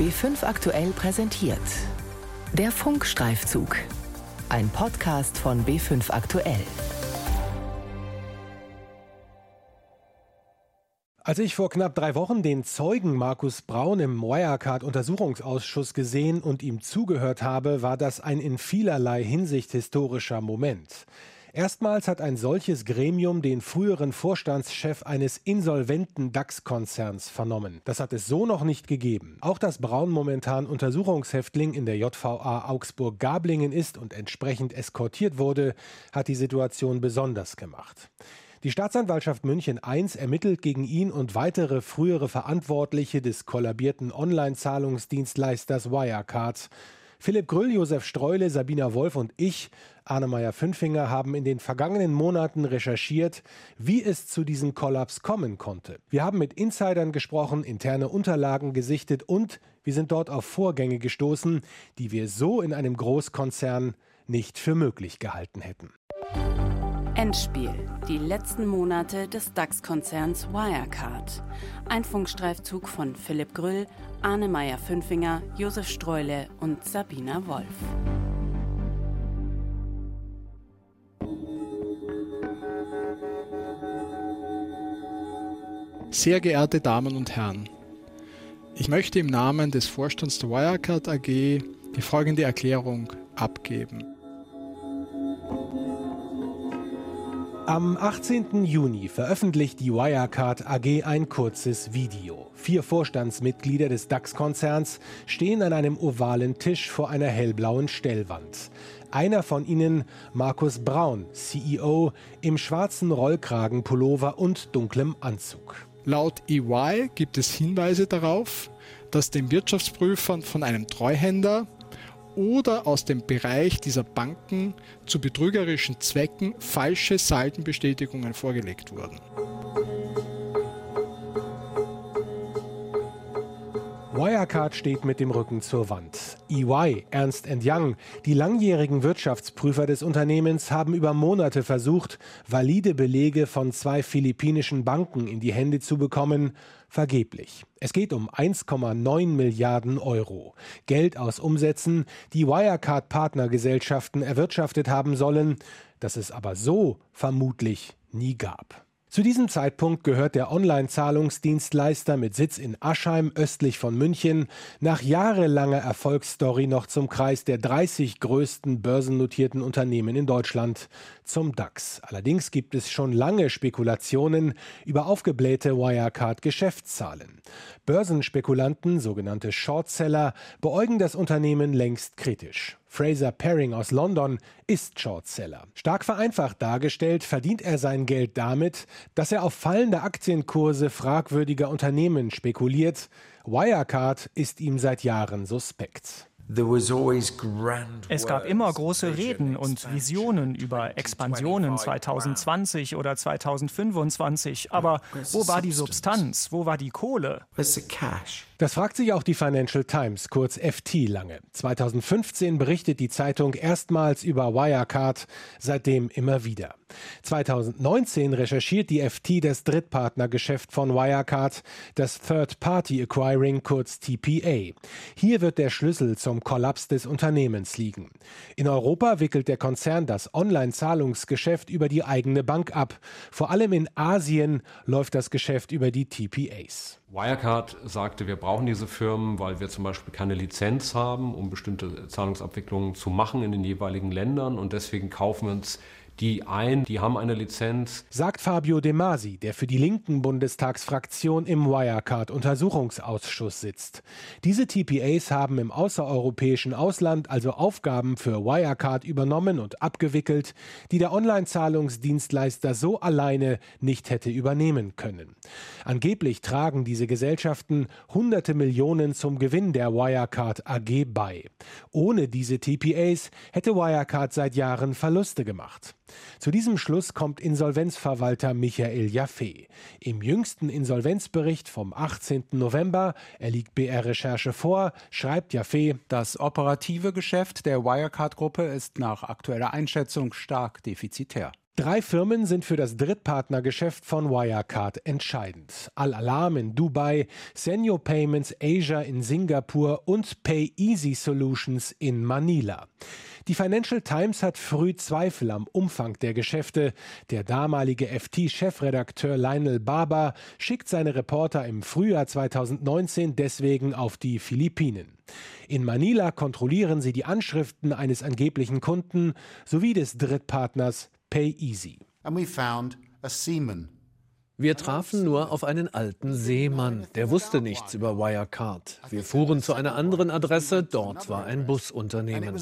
B5 aktuell präsentiert. Der Funkstreifzug. Ein Podcast von B5 aktuell. Als ich vor knapp drei Wochen den Zeugen Markus Braun im Wirecard-Untersuchungsausschuss gesehen und ihm zugehört habe, war das ein in vielerlei Hinsicht historischer Moment. Erstmals hat ein solches Gremium den früheren Vorstandschef eines insolventen DAX-Konzerns vernommen. Das hat es so noch nicht gegeben. Auch dass Braun momentan Untersuchungshäftling in der JVA Augsburg-Gablingen ist und entsprechend eskortiert wurde, hat die Situation besonders gemacht. Die Staatsanwaltschaft München I ermittelt gegen ihn und weitere frühere Verantwortliche des kollabierten Online-Zahlungsdienstleisters Wirecard. Philipp Grüll, Josef Streule, Sabina Wolf und ich, Arne Meyer-Fünfinger, haben in den vergangenen Monaten recherchiert, wie es zu diesem Kollaps kommen konnte. Wir haben mit Insidern gesprochen, interne Unterlagen gesichtet und wir sind dort auf Vorgänge gestoßen, die wir so in einem Großkonzern nicht für möglich gehalten hätten. Endspiel. Die letzten Monate des DAX-Konzerns Wirecard. Ein Funkstreifzug von Philipp Grüll, Arne Meyer-Fünfinger, Josef Streule und Sabina Wolf. Sehr geehrte Damen und Herren, ich möchte im Namen des Vorstands der Wirecard AG die folgende Erklärung abgeben. Am 18. Juni veröffentlicht die Wirecard AG ein kurzes Video. Vier Vorstandsmitglieder des DAX-Konzerns stehen an einem ovalen Tisch vor einer hellblauen Stellwand. Einer von ihnen, Markus Braun, CEO, im schwarzen Rollkragenpullover und dunklem Anzug. Laut EY gibt es Hinweise darauf, dass den Wirtschaftsprüfern von einem Treuhänder oder aus dem Bereich dieser Banken zu betrügerischen Zwecken falsche Saldenbestätigungen vorgelegt wurden. Wirecard steht mit dem Rücken zur Wand. EY, Ernst Young, die langjährigen Wirtschaftsprüfer des Unternehmens haben über Monate versucht, valide Belege von zwei philippinischen Banken in die Hände zu bekommen, vergeblich. Es geht um 1,9 Milliarden Euro. Geld aus Umsätzen, die Wirecard-Partnergesellschaften erwirtschaftet haben sollen, das es aber so vermutlich nie gab. Zu diesem Zeitpunkt gehört der Online-Zahlungsdienstleister mit Sitz in Aschheim östlich von München nach jahrelanger Erfolgsstory noch zum Kreis der 30 größten börsennotierten Unternehmen in Deutschland, zum DAX. Allerdings gibt es schon lange Spekulationen über aufgeblähte Wirecard-Geschäftszahlen. Börsenspekulanten, sogenannte Shortseller, beäugen das Unternehmen längst kritisch. Fraser Paring aus London ist Shortseller. Stark vereinfacht dargestellt verdient er sein Geld damit, dass er auf fallende Aktienkurse fragwürdiger Unternehmen spekuliert. Wirecard ist ihm seit Jahren suspekt. Es gab immer große Reden und Visionen über Expansionen 2020 oder 2025. Aber wo war die Substanz? Wo war die Kohle? Das fragt sich auch die Financial Times, kurz FT lange. 2015 berichtet die Zeitung erstmals über Wirecard, seitdem immer wieder. 2019 recherchiert die FT das Drittpartnergeschäft von Wirecard, das Third Party Acquiring, kurz TPA. Hier wird der Schlüssel zum Kollaps des Unternehmens liegen. In Europa wickelt der Konzern das Online-Zahlungsgeschäft über die eigene Bank ab. Vor allem in Asien läuft das Geschäft über die TPAs. Wirecard sagte, wir brauchen diese Firmen, weil wir zum Beispiel keine Lizenz haben, um bestimmte Zahlungsabwicklungen zu machen in den jeweiligen Ländern. Und deswegen kaufen wir uns die ein, die haben eine Lizenz. Sagt Fabio De Masi, der für die linken Bundestagsfraktion im Wirecard-Untersuchungsausschuss sitzt. Diese TPAs haben im außereuropäischen Ausland also Aufgaben für Wirecard übernommen und abgewickelt, die der Online-Zahlungsdienstleister so alleine nicht hätte übernehmen können. Angeblich tragen diese Gesellschaften hunderte Millionen zum Gewinn der Wirecard AG bei. Ohne diese TPAs hätte Wirecard seit Jahren Verluste gemacht. Zu diesem Schluss kommt Insolvenzverwalter Michael Jaffe. Im jüngsten Insolvenzbericht vom 18. November, er liegt BR Recherche vor, schreibt Jaffe, das operative Geschäft der Wirecard-Gruppe ist nach aktueller Einschätzung stark defizitär. Drei Firmen sind für das Drittpartnergeschäft von Wirecard entscheidend. Al-Alam in Dubai, Senio Payments Asia in Singapur und PayEasy Solutions in Manila. Die Financial Times hat früh Zweifel am Umfang der Geschäfte. Der damalige FT-Chefredakteur Lionel Barber schickt seine Reporter im Frühjahr 2019 deswegen auf die Philippinen. In Manila kontrollieren sie die Anschriften eines angeblichen Kunden sowie des Drittpartners PayEasy. And we found a seaman wir trafen nur auf einen alten Seemann, der wusste nichts über Wirecard. Wir fuhren zu einer anderen Adresse, dort war ein Busunternehmen.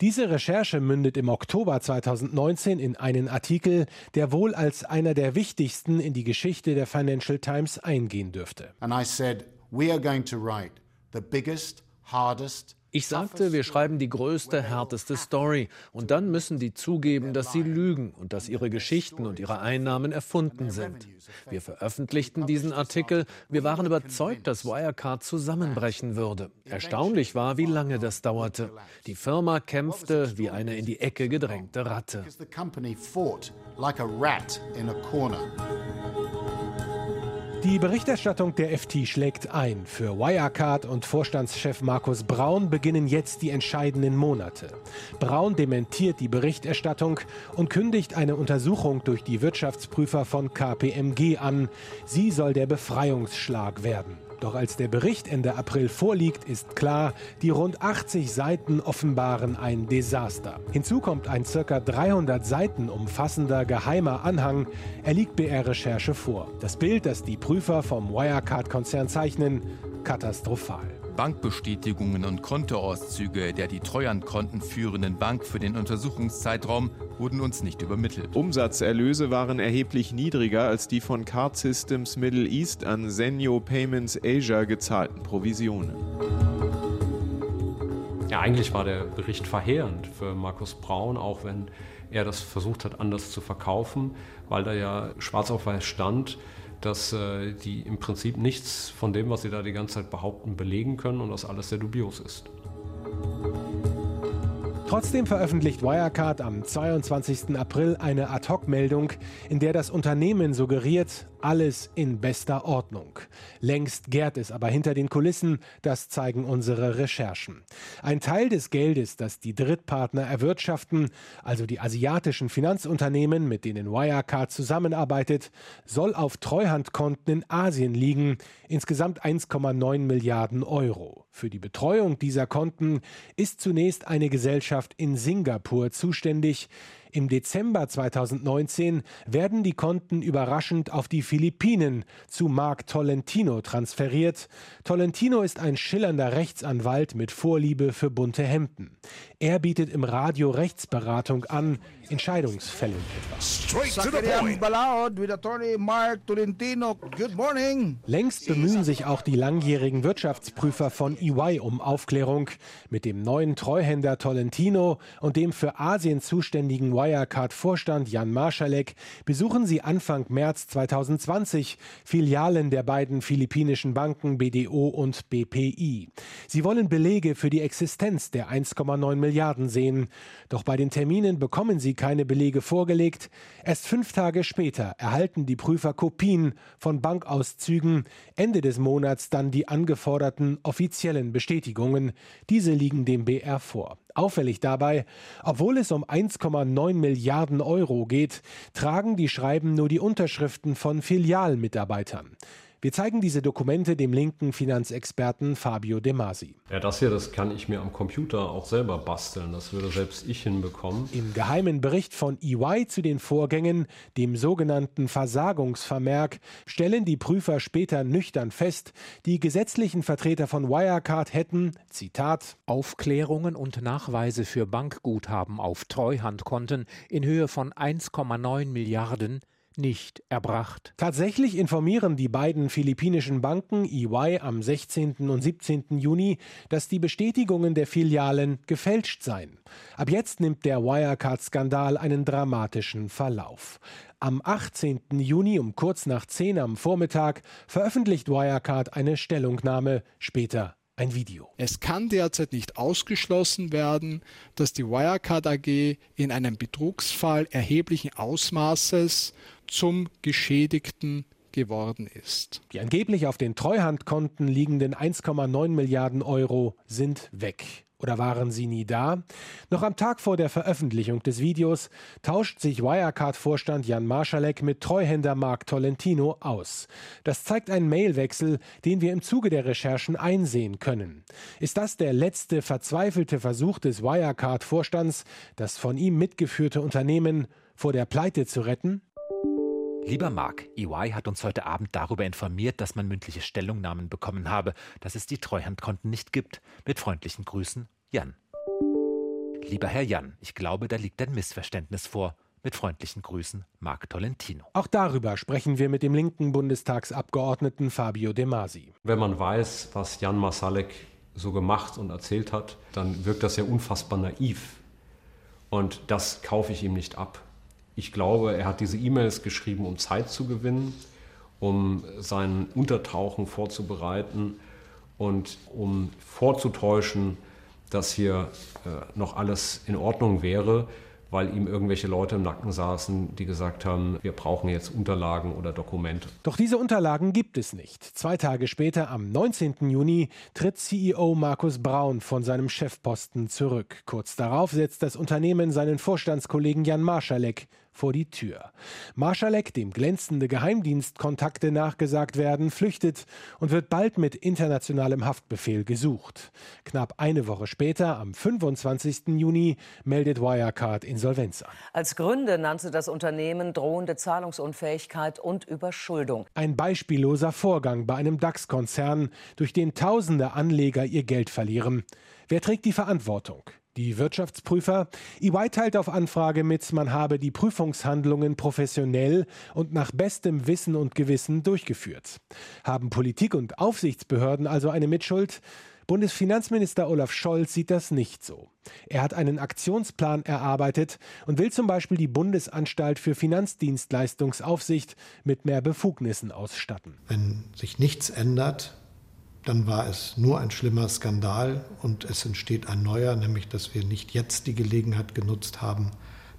Diese Recherche mündet im Oktober 2019 in einen Artikel, der wohl als einer der wichtigsten in die Geschichte der Financial Times eingehen dürfte. And I said, we are going to write the biggest, hardest ich sagte, wir schreiben die größte, härteste Story. Und dann müssen die zugeben, dass sie lügen und dass ihre Geschichten und ihre Einnahmen erfunden sind. Wir veröffentlichten diesen Artikel. Wir waren überzeugt, dass Wirecard zusammenbrechen würde. Erstaunlich war, wie lange das dauerte. Die Firma kämpfte wie eine in die Ecke gedrängte Ratte. Die Berichterstattung der FT schlägt ein. Für Wirecard und Vorstandschef Markus Braun beginnen jetzt die entscheidenden Monate. Braun dementiert die Berichterstattung und kündigt eine Untersuchung durch die Wirtschaftsprüfer von KPMG an. Sie soll der Befreiungsschlag werden. Doch als der Bericht Ende April vorliegt, ist klar, die rund 80 Seiten offenbaren ein Desaster. Hinzu kommt ein ca. 300 Seiten umfassender geheimer Anhang. Er liegt BR-Recherche vor. Das Bild, das die Prüfer vom Wirecard-Konzern zeichnen, katastrophal. Bankbestätigungen und Kontoauszüge der die Treuhandkonten führenden Bank für den Untersuchungszeitraum wurden uns nicht übermittelt. Umsatzerlöse waren erheblich niedriger als die von Card Systems Middle East an Zenio Payments Asia gezahlten Provisionen. Ja, eigentlich war der Bericht verheerend für Markus Braun, auch wenn er das versucht hat, anders zu verkaufen, weil da ja schwarz auf weiß stand, dass äh, die im Prinzip nichts von dem, was sie da die ganze Zeit behaupten, belegen können und das alles sehr dubios ist. Trotzdem veröffentlicht Wirecard am 22. April eine Ad-Hoc-Meldung, in der das Unternehmen suggeriert, alles in bester Ordnung. Längst gärt es aber hinter den Kulissen, das zeigen unsere Recherchen. Ein Teil des Geldes, das die Drittpartner erwirtschaften, also die asiatischen Finanzunternehmen, mit denen Wirecard zusammenarbeitet, soll auf Treuhandkonten in Asien liegen, insgesamt 1,9 Milliarden Euro. Für die Betreuung dieser Konten ist zunächst eine Gesellschaft in Singapur zuständig, im Dezember 2019 werden die Konten überraschend auf die Philippinen zu Mark Tolentino transferiert. Tolentino ist ein schillernder Rechtsanwalt mit Vorliebe für bunte Hemden. Er bietet im Radio Rechtsberatung an, Entscheidungsfällen Längst bemühen sich auch die langjährigen Wirtschaftsprüfer von EY um Aufklärung. Mit dem neuen Treuhänder Tolentino und dem für Asien zuständigen Wirecard-Vorstand Jan Marschalek besuchen sie Anfang März 2020 Filialen der beiden philippinischen Banken BDO und BPI. Sie wollen Belege für die Existenz der 1,9 Milliarden sehen. Doch bei den Terminen bekommen sie keine Belege vorgelegt. Erst fünf Tage später erhalten die Prüfer Kopien von Bankauszügen, Ende des Monats dann die angeforderten offiziellen Bestätigungen. Diese liegen dem BR vor. Auffällig dabei, obwohl es um 1,9 Milliarden Euro geht, tragen die Schreiben nur die Unterschriften von Filialmitarbeitern. Wir zeigen diese Dokumente dem linken Finanzexperten Fabio De Masi. Ja, das hier, das kann ich mir am Computer auch selber basteln. Das würde selbst ich hinbekommen. Im geheimen Bericht von EY zu den Vorgängen, dem sogenannten Versagungsvermerk, stellen die Prüfer später nüchtern fest, die gesetzlichen Vertreter von Wirecard hätten, Zitat, Aufklärungen und Nachweise für Bankguthaben auf Treuhandkonten in Höhe von 1,9 Milliarden nicht erbracht. Tatsächlich informieren die beiden philippinischen Banken EY am 16. und 17. Juni, dass die Bestätigungen der Filialen gefälscht seien. Ab jetzt nimmt der Wirecard-Skandal einen dramatischen Verlauf. Am 18. Juni um kurz nach 10 am Vormittag veröffentlicht Wirecard eine Stellungnahme, später ein Video. Es kann derzeit nicht ausgeschlossen werden, dass die Wirecard AG in einem Betrugsfall erheblichen Ausmaßes zum Geschädigten geworden ist. Die angeblich auf den Treuhandkonten liegenden 1,9 Milliarden Euro sind weg. Oder waren sie nie da? Noch am Tag vor der Veröffentlichung des Videos tauscht sich Wirecard-Vorstand Jan Marschalek mit Treuhänder Mark Tolentino aus. Das zeigt einen Mailwechsel, den wir im Zuge der Recherchen einsehen können. Ist das der letzte verzweifelte Versuch des Wirecard-Vorstands, das von ihm mitgeführte Unternehmen vor der Pleite zu retten? Lieber Mark, EY hat uns heute Abend darüber informiert, dass man mündliche Stellungnahmen bekommen habe, dass es die Treuhandkonten nicht gibt. Mit freundlichen Grüßen, Jan. Lieber Herr Jan, ich glaube, da liegt ein Missverständnis vor. Mit freundlichen Grüßen, Marc Tolentino. Auch darüber sprechen wir mit dem linken Bundestagsabgeordneten Fabio De Masi. Wenn man weiß, was Jan Masalek so gemacht und erzählt hat, dann wirkt das ja unfassbar naiv. Und das kaufe ich ihm nicht ab. Ich glaube, er hat diese E-Mails geschrieben, um Zeit zu gewinnen, um sein Untertauchen vorzubereiten und um vorzutäuschen, dass hier äh, noch alles in Ordnung wäre, weil ihm irgendwelche Leute im Nacken saßen, die gesagt haben, wir brauchen jetzt Unterlagen oder Dokumente. Doch diese Unterlagen gibt es nicht. Zwei Tage später, am 19. Juni, tritt CEO Markus Braun von seinem Chefposten zurück. Kurz darauf setzt das Unternehmen seinen Vorstandskollegen Jan Marschalek vor die Tür. Marschalek, dem glänzende Geheimdienstkontakte nachgesagt werden, flüchtet und wird bald mit internationalem Haftbefehl gesucht. Knapp eine Woche später, am 25. Juni, meldet Wirecard Insolvenz an. Als Gründe nannte das Unternehmen drohende Zahlungsunfähigkeit und Überschuldung. Ein beispielloser Vorgang bei einem DAX-Konzern, durch den tausende Anleger ihr Geld verlieren. Wer trägt die Verantwortung? Die Wirtschaftsprüfer EY teilt auf Anfrage mit, man habe die Prüfungshandlungen professionell und nach bestem Wissen und Gewissen durchgeführt. Haben Politik und Aufsichtsbehörden also eine Mitschuld? Bundesfinanzminister Olaf Scholz sieht das nicht so. Er hat einen Aktionsplan erarbeitet und will zum Beispiel die Bundesanstalt für Finanzdienstleistungsaufsicht mit mehr Befugnissen ausstatten. Wenn sich nichts ändert, dann war es nur ein schlimmer Skandal und es entsteht ein neuer, nämlich dass wir nicht jetzt die Gelegenheit genutzt haben,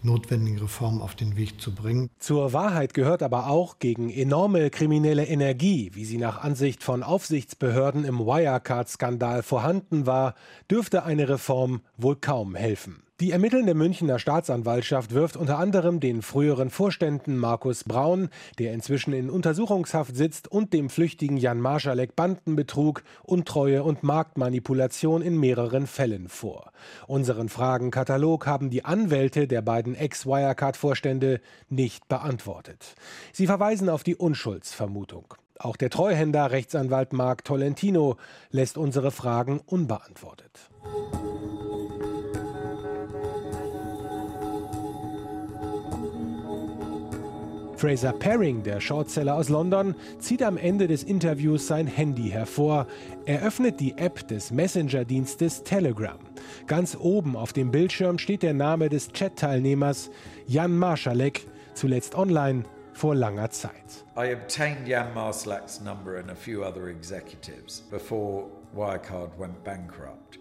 die notwendigen Reformen auf den Weg zu bringen. Zur Wahrheit gehört aber auch, gegen enorme kriminelle Energie, wie sie nach Ansicht von Aufsichtsbehörden im Wirecard-Skandal vorhanden war, dürfte eine Reform wohl kaum helfen. Die ermittelnde Münchner Staatsanwaltschaft wirft unter anderem den früheren Vorständen Markus Braun, der inzwischen in Untersuchungshaft sitzt, und dem flüchtigen Jan Marschalek Bandenbetrug, Untreue und Marktmanipulation in mehreren Fällen vor. Unseren Fragenkatalog haben die Anwälte der beiden Ex-Wirecard-Vorstände nicht beantwortet. Sie verweisen auf die Unschuldsvermutung. Auch der Treuhänder Rechtsanwalt Marc Tolentino lässt unsere Fragen unbeantwortet. Fraser Paring, der Shortseller aus London, zieht am Ende des Interviews sein Handy hervor. Er öffnet die App des Messenger-Dienstes Telegram. Ganz oben auf dem Bildschirm steht der Name des Chat-Teilnehmers Jan Marschalek, zuletzt online vor langer Zeit. I obtained Jan Marschalek's number and a few other executives before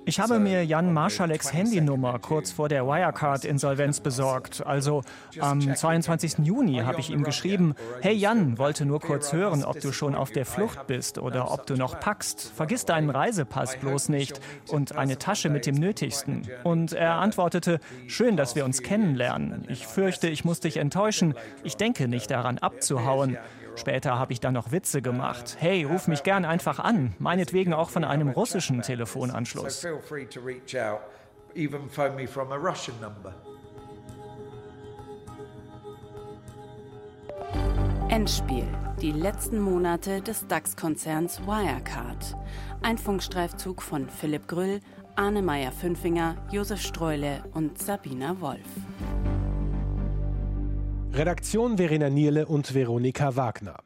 ich habe mir Jan Marschaleks Handynummer kurz vor der Wirecard-Insolvenz besorgt. Also am 22. Juni habe ich ihm geschrieben, hey Jan, wollte nur kurz hören, ob du schon auf der Flucht bist oder ob du noch packst. Vergiss deinen Reisepass bloß nicht und eine Tasche mit dem Nötigsten. Und er antwortete, schön, dass wir uns kennenlernen. Ich fürchte, ich muss dich enttäuschen. Ich denke nicht daran abzuhauen. Später habe ich dann noch Witze gemacht. Hey, ruf mich gern einfach an, meinetwegen auch von einem russischen Telefonanschluss. Endspiel. Die letzten Monate des DAX-Konzerns Wirecard. Ein Funkstreifzug von Philipp Grüll, Arne Meyer-Fünfinger, Josef Streule und Sabina Wolf. Redaktion Verena Nierle und Veronika Wagner.